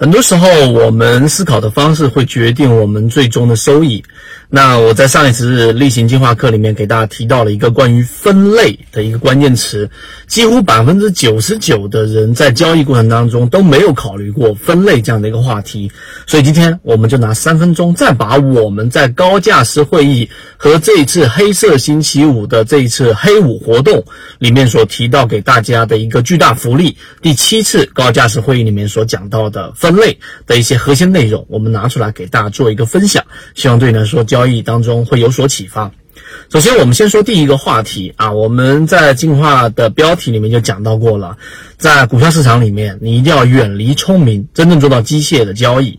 很多时候，我们思考的方式会决定我们最终的收益。那我在上一次例行进化课里面给大家提到了一个关于分类的一个关键词，几乎百分之九十九的人在交易过程当中都没有考虑过分类这样的一个话题。所以今天我们就拿三分钟，再把我们在高价值会议和这一次黑色星期五的这一次黑五活动里面所提到给大家的一个巨大福利，第七次高价值会议里面所讲到的。分类的一些核心内容，我们拿出来给大家做一个分享，希望对你来说交易当中会有所启发。首先，我们先说第一个话题啊，我们在进化的标题里面就讲到过了，在股票市场里面，你一定要远离聪明，真正做到机械的交易。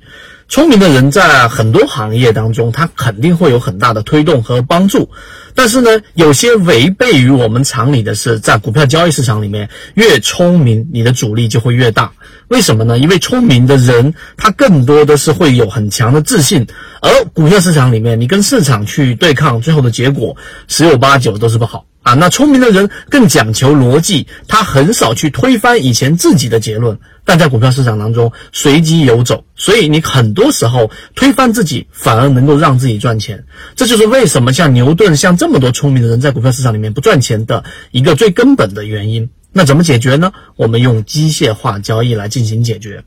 聪明的人在很多行业当中，他肯定会有很大的推动和帮助。但是呢，有些违背于我们常理的是，在股票交易市场里面，越聪明，你的阻力就会越大。为什么呢？因为聪明的人，他更多的是会有很强的自信，而股票市场里面，你跟市场去对抗，最后的结果十有八九都是不好。啊，那聪明的人更讲求逻辑，他很少去推翻以前自己的结论。但在股票市场当中，随机游走，所以你很多时候推翻自己，反而能够让自己赚钱。这就是为什么像牛顿，像这么多聪明的人在股票市场里面不赚钱的一个最根本的原因。那怎么解决呢？我们用机械化交易来进行解决。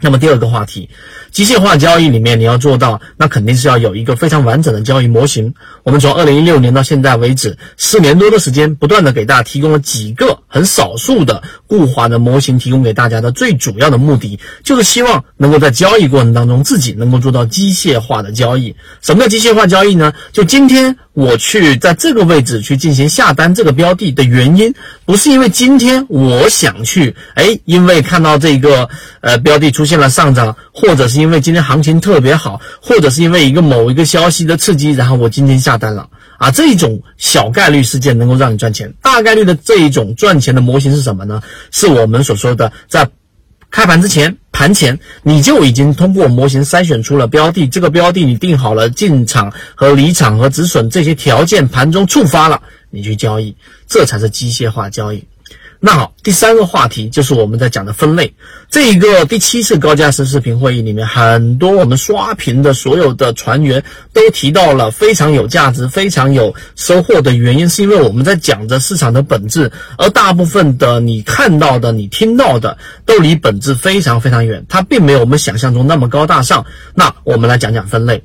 那么第二个话题，机械化交易里面你要做到，那肯定是要有一个非常完整的交易模型。我们从二零一六年到现在为止，四年多的时间，不断的给大家提供了几个很少数的固化的模型，提供给大家的最主要的目的，就是希望能够在交易过程当中自己能够做到机械化的交易。什么叫机械化交易呢？就今天。我去在这个位置去进行下单这个标的的原因，不是因为今天我想去，哎，因为看到这个呃标的出现了上涨，或者是因为今天行情特别好，或者是因为一个某一个消息的刺激，然后我今天下单了啊，这一种小概率事件能够让你赚钱，大概率的这一种赚钱的模型是什么呢？是我们所说的在。开盘之前，盘前你就已经通过模型筛选出了标的，这个标的你定好了进场和离场和止损这些条件，盘中触发了，你去交易，这才是机械化交易。那好，第三个话题就是我们在讲的分类。这一个第七次高价值视频会议里面，很多我们刷屏的所有的船员都提到了非常有价值、非常有收获的原因，是因为我们在讲着市场的本质，而大部分的你看到的、你听到的都离本质非常非常远，它并没有我们想象中那么高大上。那我们来讲讲分类，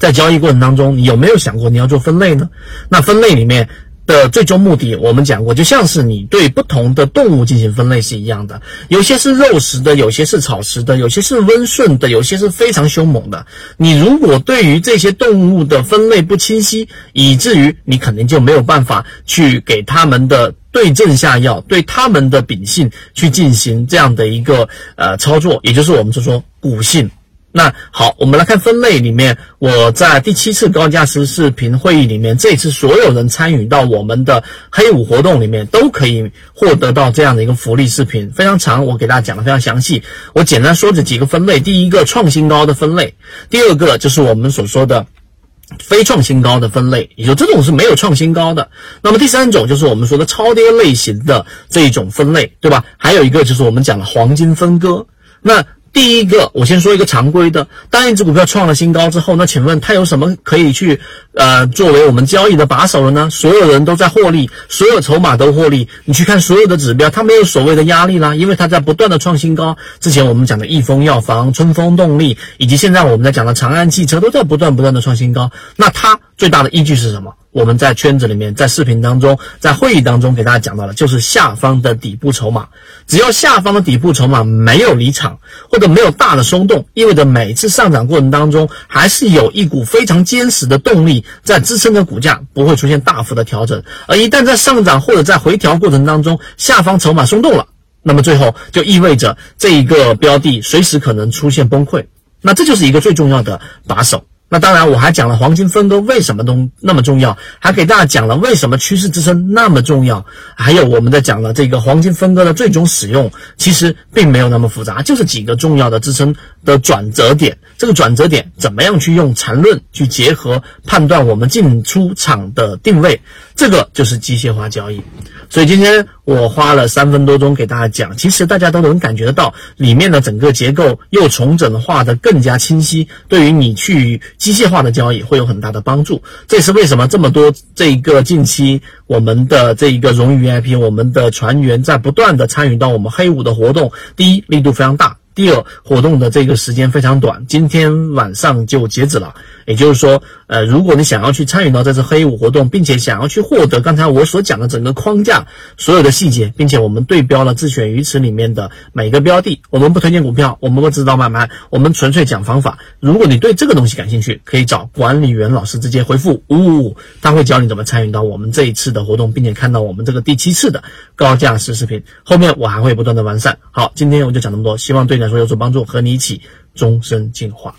在交易过程当中，你有没有想过你要做分类呢？那分类里面。的最终目的，我们讲过，就像是你对不同的动物进行分类是一样的，有些是肉食的，有些是草食的，有些是温顺的，有些是非常凶猛的。你如果对于这些动物的分类不清晰，以至于你肯定就没有办法去给他们的对症下药，对他们的秉性去进行这样的一个呃操作，也就是我们所说骨性。那好，我们来看分类里面，我在第七次高价值视频会议里面，这次所有人参与到我们的黑五活动里面，都可以获得到这样的一个福利视频，非常长，我给大家讲的非常详细。我简单说这几个分类：第一个创新高的分类，第二个就是我们所说的非创新高的分类，也就这种是没有创新高的。那么第三种就是我们说的超跌类型的这一种分类，对吧？还有一个就是我们讲的黄金分割，那。第一个，我先说一个常规的。当一只股票创了新高之后，那请问它有什么可以去呃作为我们交易的把手了呢？所有人都在获利，所有筹码都获利。你去看所有的指标，它没有所谓的压力啦，因为它在不断的创新高。之前我们讲的益丰药房、春风动力，以及现在我们在讲的长安汽车，都在不断不断的创新高。那它最大的依据是什么？我们在圈子里面，在视频当中，在会议当中给大家讲到了，就是下方的底部筹码。只要下方的底部筹码没有离场，或者没有大的松动，意味着每次上涨过程当中，还是有一股非常坚实的动力在支撑着股价，不会出现大幅的调整。而一旦在上涨或者在回调过程当中，下方筹码松动了，那么最后就意味着这一个标的随时可能出现崩溃。那这就是一个最重要的把手。那当然，我还讲了黄金分割为什么都那么重要，还给大家讲了为什么趋势支撑那么重要，还有我们在讲了这个黄金分割的最终使用，其实并没有那么复杂，就是几个重要的支撑的转折点。这个转折点怎么样去用缠论去结合判断我们进出场的定位，这个就是机械化交易。所以今天我花了三分多钟给大家讲，其实大家都能感觉得到里面的整个结构又重整化的更加清晰，对于你去机械化的交易会有很大的帮助。这也是为什么这么多这一个近期我们的这一个荣誉 VIP，我们的船员在不断的参与到我们黑五的活动，第一力度非常大。第二，活动的这个时间非常短，今天晚上就截止了。也就是说，呃，如果你想要去参与到这次黑五活动，并且想要去获得刚才我所讲的整个框架所有的细节，并且我们对标了自选鱼池里面的每个标的，我们不推荐股票，我们不指导买卖，我们纯粹讲方法。如果你对这个东西感兴趣，可以找管理员老师直接回复五五五，他会教你怎么参与到我们这一次的活动，并且看到我们这个第七次的高价实视频。后面我还会不断的完善。好，今天我就讲这么多，希望对来说有所帮助，和你一起终身进化。